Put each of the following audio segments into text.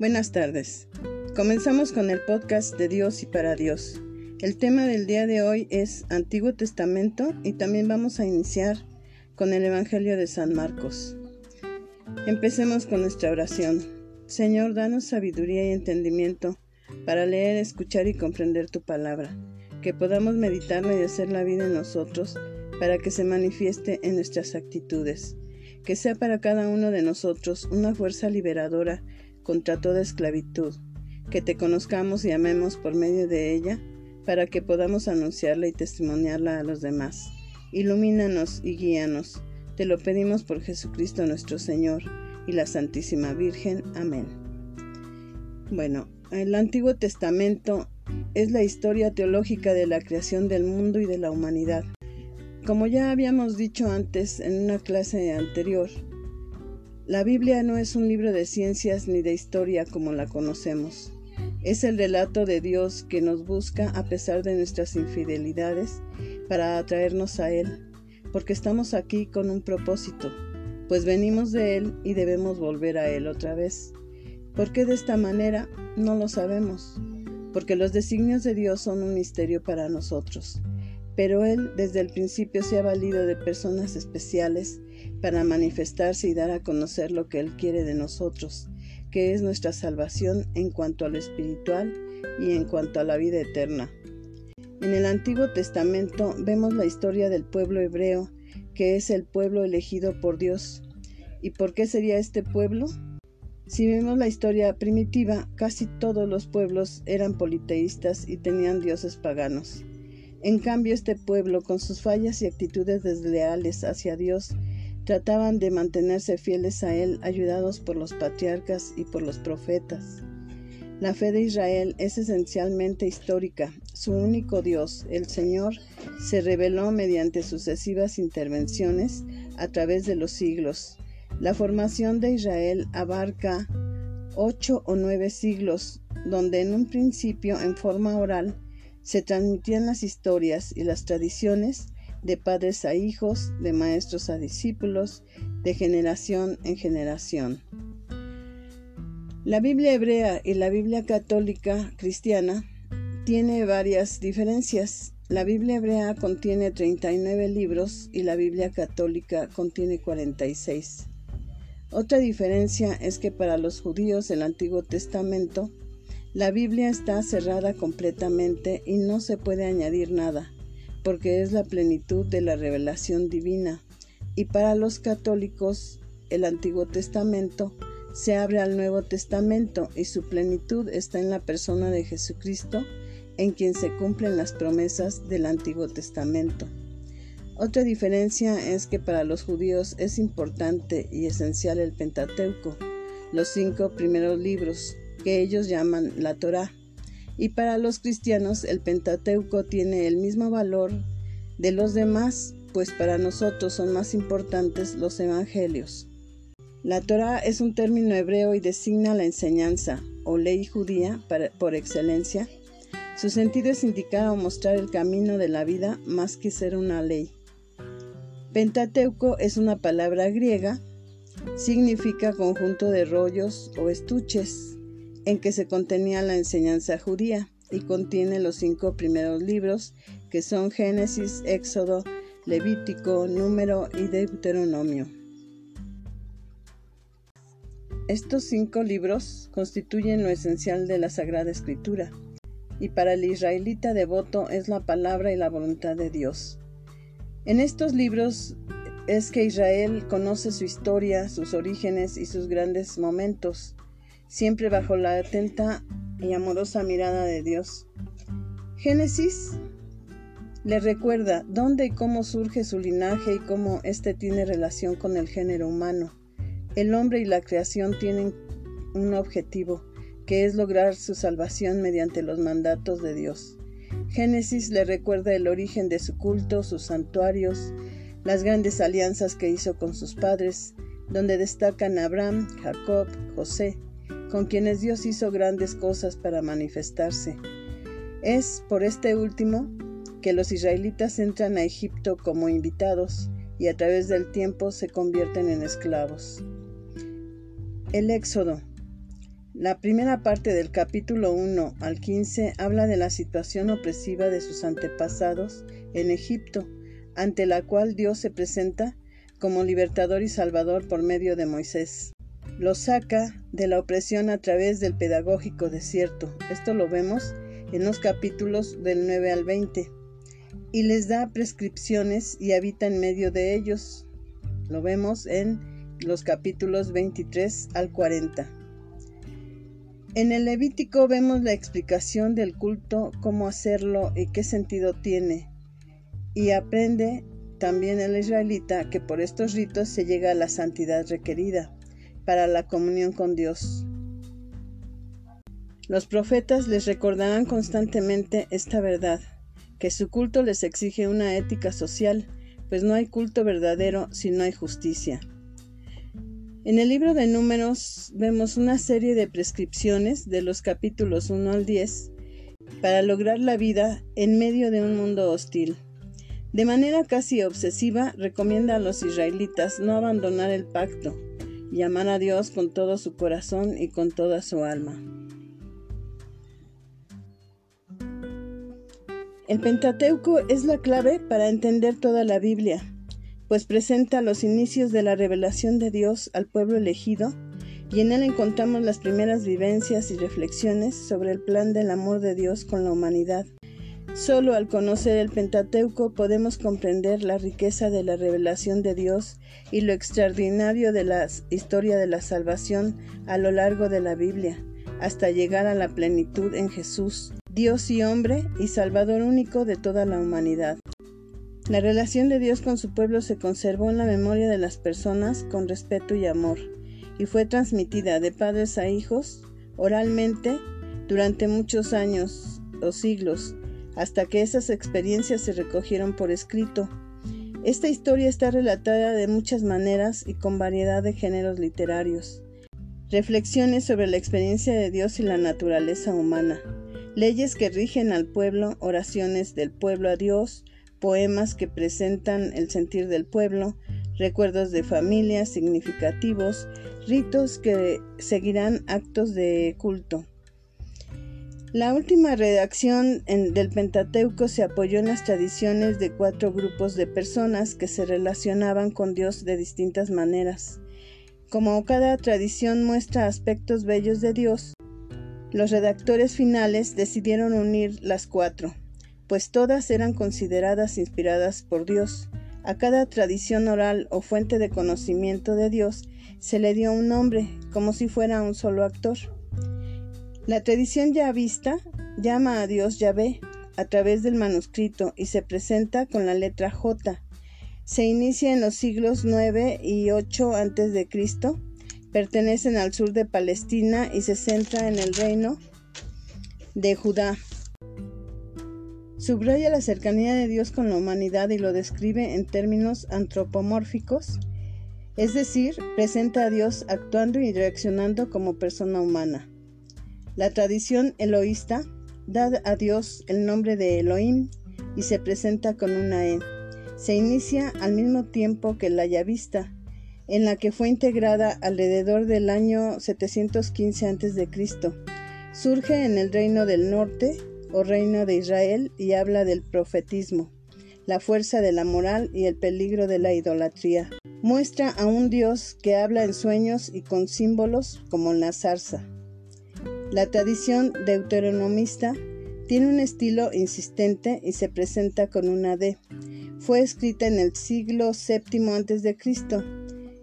Buenas tardes. Comenzamos con el podcast de Dios y para Dios. El tema del día de hoy es Antiguo Testamento y también vamos a iniciar con el Evangelio de San Marcos. Empecemos con nuestra oración. Señor, danos sabiduría y entendimiento para leer, escuchar y comprender tu palabra, que podamos meditarla y hacer la vida en nosotros para que se manifieste en nuestras actitudes, que sea para cada uno de nosotros una fuerza liberadora contra toda esclavitud, que te conozcamos y amemos por medio de ella, para que podamos anunciarla y testimoniarla a los demás. Ilumínanos y guíanos. Te lo pedimos por Jesucristo nuestro Señor y la Santísima Virgen. Amén. Bueno, el Antiguo Testamento es la historia teológica de la creación del mundo y de la humanidad. Como ya habíamos dicho antes en una clase anterior, la Biblia no es un libro de ciencias ni de historia como la conocemos. Es el relato de Dios que nos busca a pesar de nuestras infidelidades para atraernos a Él, porque estamos aquí con un propósito, pues venimos de Él y debemos volver a Él otra vez. ¿Por qué de esta manera? No lo sabemos, porque los designios de Dios son un misterio para nosotros. Pero Él desde el principio se ha valido de personas especiales para manifestarse y dar a conocer lo que Él quiere de nosotros, que es nuestra salvación en cuanto a lo espiritual y en cuanto a la vida eterna. En el Antiguo Testamento vemos la historia del pueblo hebreo, que es el pueblo elegido por Dios. ¿Y por qué sería este pueblo? Si vemos la historia primitiva, casi todos los pueblos eran politeístas y tenían dioses paganos. En cambio, este pueblo, con sus fallas y actitudes desleales hacia Dios, trataban de mantenerse fieles a Él, ayudados por los patriarcas y por los profetas. La fe de Israel es esencialmente histórica. Su único Dios, el Señor, se reveló mediante sucesivas intervenciones a través de los siglos. La formación de Israel abarca ocho o nueve siglos, donde en un principio en forma oral se transmitían las historias y las tradiciones de padres a hijos, de maestros a discípulos, de generación en generación. La Biblia hebrea y la Biblia católica cristiana tiene varias diferencias. La Biblia hebrea contiene 39 libros y la Biblia católica contiene 46. Otra diferencia es que para los judíos del Antiguo Testamento, la Biblia está cerrada completamente y no se puede añadir nada porque es la plenitud de la revelación divina. Y para los católicos, el Antiguo Testamento se abre al Nuevo Testamento y su plenitud está en la persona de Jesucristo, en quien se cumplen las promesas del Antiguo Testamento. Otra diferencia es que para los judíos es importante y esencial el Pentateuco, los cinco primeros libros, que ellos llaman la Torá y para los cristianos el Pentateuco tiene el mismo valor de los demás, pues para nosotros son más importantes los evangelios. La Torah es un término hebreo y designa la enseñanza o ley judía por excelencia. Su sentido es indicar o mostrar el camino de la vida más que ser una ley. Pentateuco es una palabra griega, significa conjunto de rollos o estuches en que se contenía la enseñanza judía y contiene los cinco primeros libros que son Génesis, Éxodo, Levítico, Número y Deuteronomio. Estos cinco libros constituyen lo esencial de la Sagrada Escritura y para el israelita devoto es la palabra y la voluntad de Dios. En estos libros es que Israel conoce su historia, sus orígenes y sus grandes momentos siempre bajo la atenta y amorosa mirada de Dios. Génesis le recuerda dónde y cómo surge su linaje y cómo éste tiene relación con el género humano. El hombre y la creación tienen un objetivo, que es lograr su salvación mediante los mandatos de Dios. Génesis le recuerda el origen de su culto, sus santuarios, las grandes alianzas que hizo con sus padres, donde destacan Abraham, Jacob, José, con quienes Dios hizo grandes cosas para manifestarse. Es por este último que los israelitas entran a Egipto como invitados y a través del tiempo se convierten en esclavos. El Éxodo La primera parte del capítulo 1 al 15 habla de la situación opresiva de sus antepasados en Egipto, ante la cual Dios se presenta como libertador y salvador por medio de Moisés. Lo saca de la opresión a través del pedagógico desierto. Esto lo vemos en los capítulos del 9 al 20. Y les da prescripciones y habita en medio de ellos. Lo vemos en los capítulos 23 al 40. En el Levítico vemos la explicación del culto, cómo hacerlo y qué sentido tiene. Y aprende también el israelita que por estos ritos se llega a la santidad requerida para la comunión con Dios. Los profetas les recordarán constantemente esta verdad, que su culto les exige una ética social, pues no hay culto verdadero si no hay justicia. En el libro de números vemos una serie de prescripciones de los capítulos 1 al 10 para lograr la vida en medio de un mundo hostil. De manera casi obsesiva recomienda a los israelitas no abandonar el pacto y amar a Dios con todo su corazón y con toda su alma. El Pentateuco es la clave para entender toda la Biblia pues presenta los inicios de la revelación de Dios al pueblo elegido y en él encontramos las primeras vivencias y reflexiones sobre el plan del amor de Dios con la humanidad. Solo al conocer el Pentateuco podemos comprender la riqueza de la revelación de Dios y lo extraordinario de la historia de la salvación a lo largo de la Biblia, hasta llegar a la plenitud en Jesús, Dios y hombre y Salvador único de toda la humanidad. La relación de Dios con su pueblo se conservó en la memoria de las personas con respeto y amor, y fue transmitida de padres a hijos oralmente durante muchos años o siglos, hasta que esas experiencias se recogieron por escrito. Esta historia está relatada de muchas maneras y con variedad de géneros literarios. Reflexiones sobre la experiencia de Dios y la naturaleza humana. Leyes que rigen al pueblo, oraciones del pueblo a Dios, poemas que presentan el sentir del pueblo, recuerdos de familia significativos, ritos que seguirán actos de culto. La última redacción del Pentateuco se apoyó en las tradiciones de cuatro grupos de personas que se relacionaban con Dios de distintas maneras. Como cada tradición muestra aspectos bellos de Dios, los redactores finales decidieron unir las cuatro pues todas eran consideradas inspiradas por Dios. A cada tradición oral o fuente de conocimiento de Dios se le dio un nombre, como si fuera un solo actor. La tradición ya vista llama a Dios Yahvé a través del manuscrito y se presenta con la letra J. Se inicia en los siglos 9 y 8 a.C. Pertenecen al sur de Palestina y se centra en el reino de Judá. Subraya la cercanía de Dios con la humanidad y lo describe en términos antropomórficos, es decir, presenta a Dios actuando y reaccionando como persona humana. La tradición eloísta da a Dios el nombre de Elohim y se presenta con una E. Se inicia al mismo tiempo que la Yavista, en la que fue integrada alrededor del año 715 a.C. Surge en el reino del norte o reino de Israel y habla del profetismo, la fuerza de la moral y el peligro de la idolatría. Muestra a un Dios que habla en sueños y con símbolos como la zarza. La tradición deuteronomista tiene un estilo insistente y se presenta con una D. Fue escrita en el siglo VII a.C.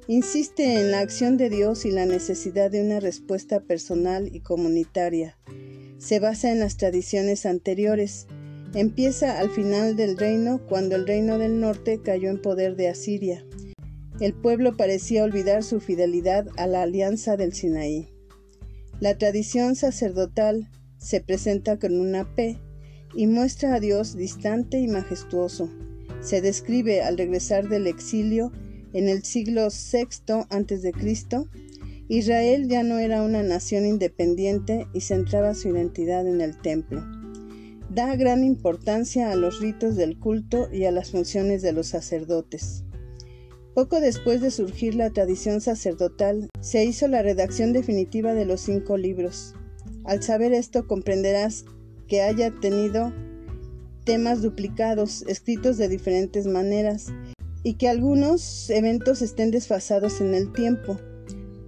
Insiste en la acción de Dios y la necesidad de una respuesta personal y comunitaria se basa en las tradiciones anteriores. Empieza al final del reino cuando el reino del norte cayó en poder de Asiria. El pueblo parecía olvidar su fidelidad a la alianza del Sinaí. La tradición sacerdotal se presenta con una P y muestra a Dios distante y majestuoso. Se describe al regresar del exilio en el siglo VI a.C Israel ya no era una nación independiente y centraba su identidad en el templo. Da gran importancia a los ritos del culto y a las funciones de los sacerdotes. Poco después de surgir la tradición sacerdotal, se hizo la redacción definitiva de los cinco libros. Al saber esto comprenderás que haya tenido temas duplicados, escritos de diferentes maneras, y que algunos eventos estén desfasados en el tiempo.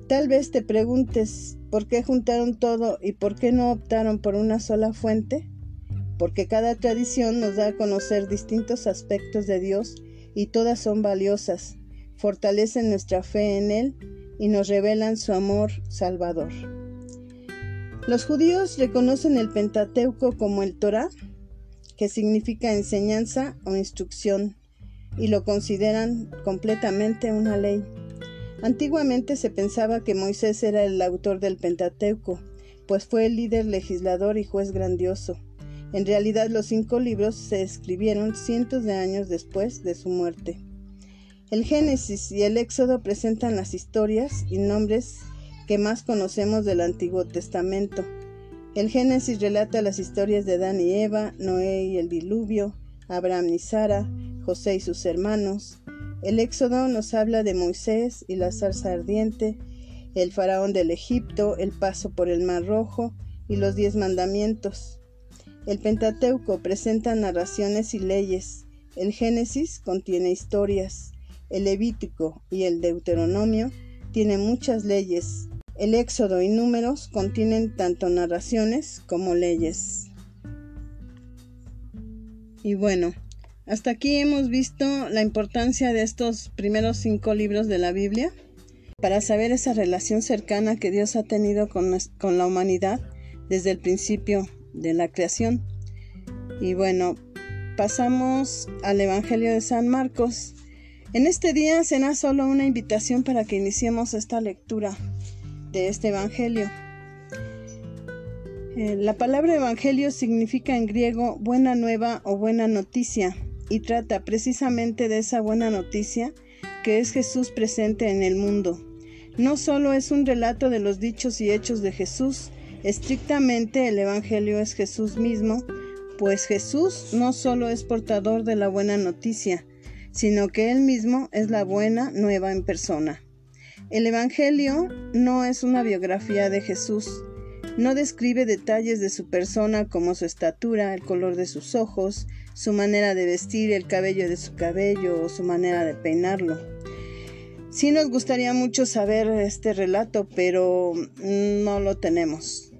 Tal vez te preguntes por qué juntaron todo y por qué no optaron por una sola fuente. Porque cada tradición nos da a conocer distintos aspectos de Dios y todas son valiosas, fortalecen nuestra fe en Él y nos revelan su amor salvador. Los judíos reconocen el Pentateuco como el Torah, que significa enseñanza o instrucción, y lo consideran completamente una ley. Antiguamente se pensaba que Moisés era el autor del Pentateuco, pues fue el líder legislador y juez grandioso. En realidad los cinco libros se escribieron cientos de años después de su muerte. El Génesis y el Éxodo presentan las historias y nombres que más conocemos del Antiguo Testamento. El Génesis relata las historias de Adán y Eva, Noé y el diluvio, Abraham y Sara, José y sus hermanos. El Éxodo nos habla de Moisés y la zarza ardiente, el faraón del Egipto, el paso por el Mar Rojo y los diez mandamientos. El Pentateuco presenta narraciones y leyes. El Génesis contiene historias. El Levítico y el Deuteronomio tienen muchas leyes. El Éxodo y Números contienen tanto narraciones como leyes. Y bueno, hasta aquí hemos visto la importancia de estos primeros cinco libros de la Biblia para saber esa relación cercana que Dios ha tenido con, con la humanidad desde el principio de la creación. Y bueno, pasamos al Evangelio de San Marcos en este día será solo una invitación para que iniciemos esta lectura de este Evangelio. Eh, la palabra Evangelio significa en griego buena nueva o buena noticia y trata precisamente de esa buena noticia que es Jesús presente en el mundo. No solo es un relato de los dichos y hechos de Jesús, estrictamente el Evangelio es Jesús mismo, pues Jesús no solo es portador de la buena noticia, sino que Él mismo es la buena nueva en persona. El Evangelio no es una biografía de Jesús, no describe detalles de su persona como su estatura, el color de sus ojos, su manera de vestir, el cabello de su cabello o su manera de peinarlo. Sí nos gustaría mucho saber este relato, pero no lo tenemos.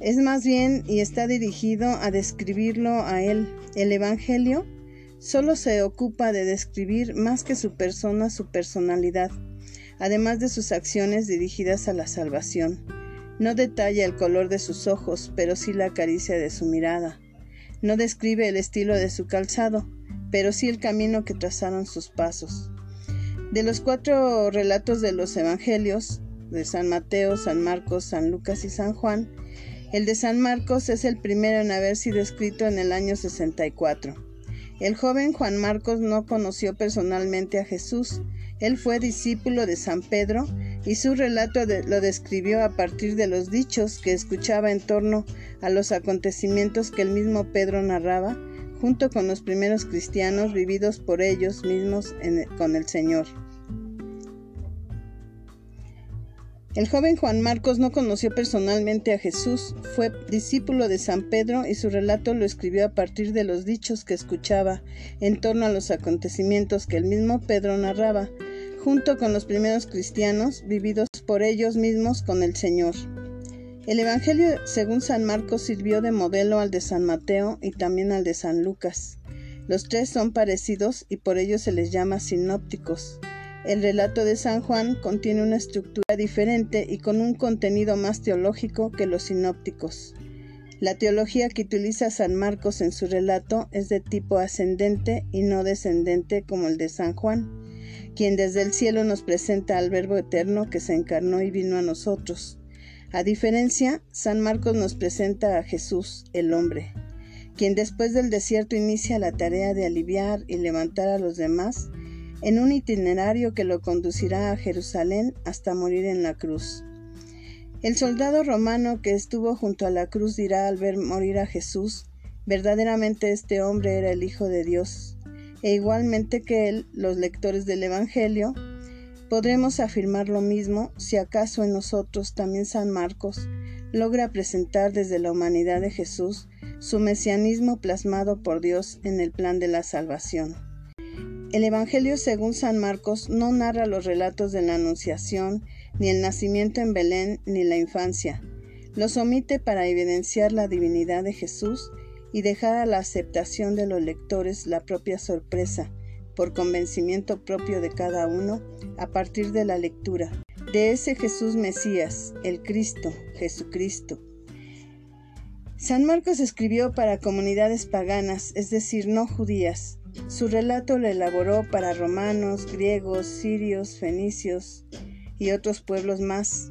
Es más bien y está dirigido a describirlo a él. El Evangelio Solo se ocupa de describir más que su persona su personalidad, además de sus acciones dirigidas a la salvación. No detalla el color de sus ojos, pero sí la caricia de su mirada. No describe el estilo de su calzado, pero sí el camino que trazaron sus pasos. De los cuatro relatos de los Evangelios, de San Mateo, San Marcos, San Lucas y San Juan, el de San Marcos es el primero en haber sido escrito en el año 64. El joven Juan Marcos no conoció personalmente a Jesús. Él fue discípulo de San Pedro y su relato lo describió a partir de los dichos que escuchaba en torno a los acontecimientos que el mismo Pedro narraba, junto con los primeros cristianos vividos por ellos mismos con el Señor. El joven Juan Marcos no conoció personalmente a Jesús, fue discípulo de San Pedro y su relato lo escribió a partir de los dichos que escuchaba en torno a los acontecimientos que el mismo Pedro narraba, junto con los primeros cristianos vividos por ellos mismos con el Señor. El Evangelio según San Marcos sirvió de modelo al de San Mateo y también al de San Lucas. Los tres son parecidos y por ello se les llama sinópticos. El relato de San Juan contiene una estructura diferente y con un contenido más teológico que los sinópticos. La teología que utiliza San Marcos en su relato es de tipo ascendente y no descendente como el de San Juan, quien desde el cielo nos presenta al Verbo eterno que se encarnó y vino a nosotros. A diferencia, San Marcos nos presenta a Jesús, el hombre, quien después del desierto inicia la tarea de aliviar y levantar a los demás en un itinerario que lo conducirá a Jerusalén hasta morir en la cruz. El soldado romano que estuvo junto a la cruz dirá al ver morir a Jesús, verdaderamente este hombre era el Hijo de Dios, e igualmente que él, los lectores del Evangelio Podremos afirmar lo mismo si acaso en nosotros también San Marcos logra presentar desde la humanidad de Jesús su mesianismo plasmado por Dios en el plan de la salvación. El Evangelio según San Marcos no narra los relatos de la Anunciación, ni el nacimiento en Belén, ni la infancia. Los omite para evidenciar la divinidad de Jesús y dejar a la aceptación de los lectores la propia sorpresa, por convencimiento propio de cada uno, a partir de la lectura, de ese Jesús Mesías, el Cristo, Jesucristo. San Marcos escribió para comunidades paganas, es decir, no judías, su relato lo elaboró para romanos, griegos, sirios, fenicios y otros pueblos más,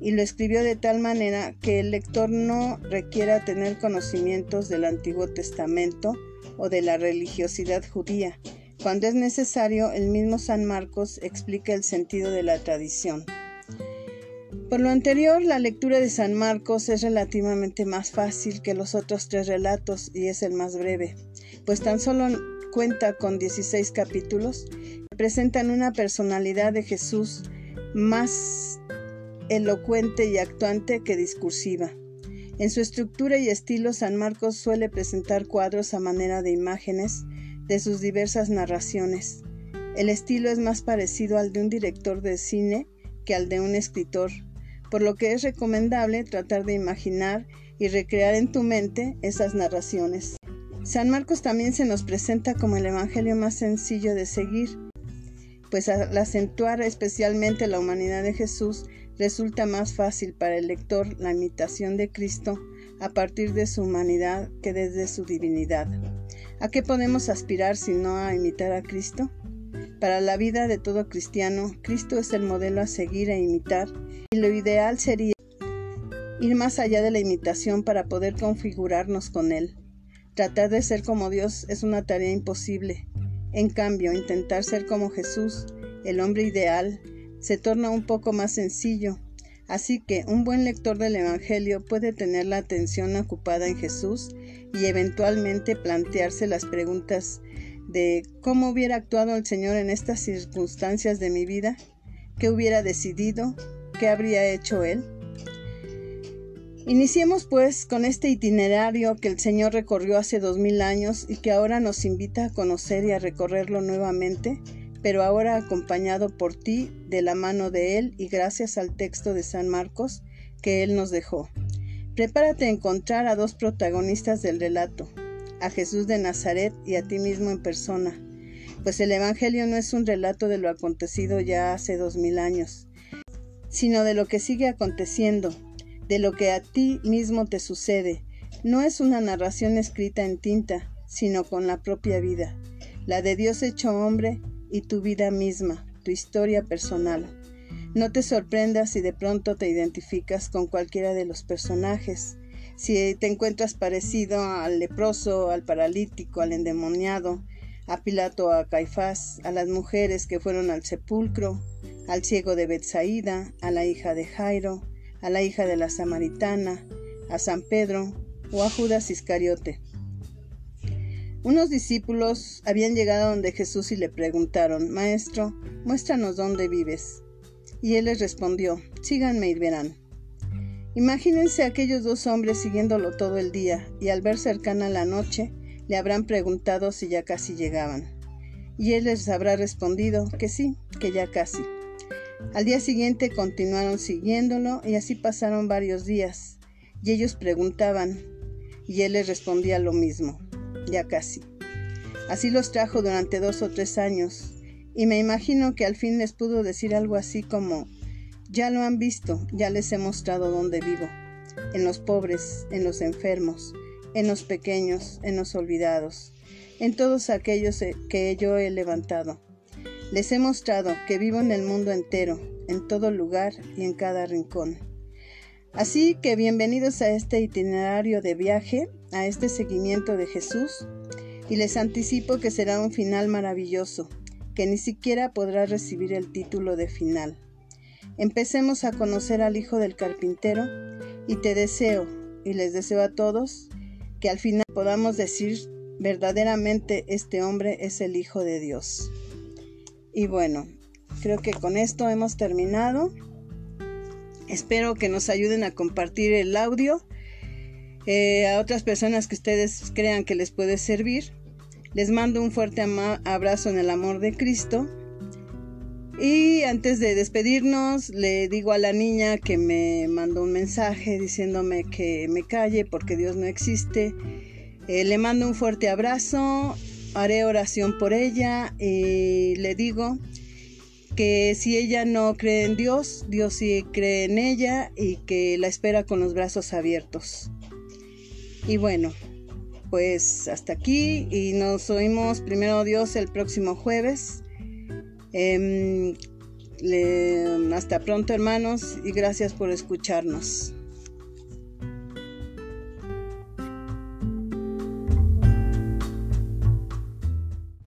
y lo escribió de tal manera que el lector no requiera tener conocimientos del Antiguo Testamento o de la religiosidad judía. Cuando es necesario, el mismo San Marcos explica el sentido de la tradición. Por lo anterior, la lectura de San Marcos es relativamente más fácil que los otros tres relatos y es el más breve, pues tan solo cuenta con 16 capítulos, presentan una personalidad de Jesús más elocuente y actuante que discursiva. En su estructura y estilo, San Marcos suele presentar cuadros a manera de imágenes de sus diversas narraciones. El estilo es más parecido al de un director de cine que al de un escritor, por lo que es recomendable tratar de imaginar y recrear en tu mente esas narraciones. San Marcos también se nos presenta como el Evangelio más sencillo de seguir, pues al acentuar especialmente la humanidad de Jesús, resulta más fácil para el lector la imitación de Cristo a partir de su humanidad que desde su divinidad. ¿A qué podemos aspirar si no a imitar a Cristo? Para la vida de todo cristiano, Cristo es el modelo a seguir e imitar, y lo ideal sería ir más allá de la imitación para poder configurarnos con Él. Tratar de ser como Dios es una tarea imposible. En cambio, intentar ser como Jesús, el hombre ideal, se torna un poco más sencillo. Así que un buen lector del Evangelio puede tener la atención ocupada en Jesús y eventualmente plantearse las preguntas de cómo hubiera actuado el Señor en estas circunstancias de mi vida, qué hubiera decidido, qué habría hecho Él. Iniciemos pues con este itinerario que el Señor recorrió hace dos mil años y que ahora nos invita a conocer y a recorrerlo nuevamente, pero ahora acompañado por ti de la mano de Él y gracias al texto de San Marcos que Él nos dejó. Prepárate a encontrar a dos protagonistas del relato, a Jesús de Nazaret y a ti mismo en persona, pues el Evangelio no es un relato de lo acontecido ya hace dos mil años, sino de lo que sigue aconteciendo de lo que a ti mismo te sucede. No es una narración escrita en tinta, sino con la propia vida, la de Dios hecho hombre y tu vida misma, tu historia personal. No te sorprendas si de pronto te identificas con cualquiera de los personajes, si te encuentras parecido al leproso, al paralítico, al endemoniado, a Pilato, a Caifás, a las mujeres que fueron al sepulcro, al ciego de Bethsaida, a la hija de Jairo, a la hija de la Samaritana, a San Pedro o a Judas Iscariote. Unos discípulos habían llegado donde Jesús y le preguntaron, Maestro, muéstranos dónde vives. Y él les respondió, Síganme y verán. Imagínense aquellos dos hombres siguiéndolo todo el día, y al ver cercana la noche, le habrán preguntado si ya casi llegaban. Y él les habrá respondido que sí, que ya casi. Al día siguiente continuaron siguiéndolo y así pasaron varios días. Y ellos preguntaban y él les respondía lo mismo, ya casi. Así los trajo durante dos o tres años y me imagino que al fin les pudo decir algo así como, ya lo han visto, ya les he mostrado dónde vivo, en los pobres, en los enfermos, en los pequeños, en los olvidados, en todos aquellos que yo he levantado. Les he mostrado que vivo en el mundo entero, en todo lugar y en cada rincón. Así que bienvenidos a este itinerario de viaje, a este seguimiento de Jesús, y les anticipo que será un final maravilloso, que ni siquiera podrá recibir el título de final. Empecemos a conocer al Hijo del Carpintero y te deseo, y les deseo a todos, que al final podamos decir verdaderamente este hombre es el Hijo de Dios. Y bueno, creo que con esto hemos terminado. Espero que nos ayuden a compartir el audio eh, a otras personas que ustedes crean que les puede servir. Les mando un fuerte abrazo en el amor de Cristo. Y antes de despedirnos, le digo a la niña que me mandó un mensaje diciéndome que me calle porque Dios no existe. Eh, le mando un fuerte abrazo, haré oración por ella y le digo que si ella no cree en Dios, Dios sí cree en ella y que la espera con los brazos abiertos. Y bueno, pues hasta aquí y nos oímos primero Dios el próximo jueves. Em, hasta pronto hermanos y gracias por escucharnos.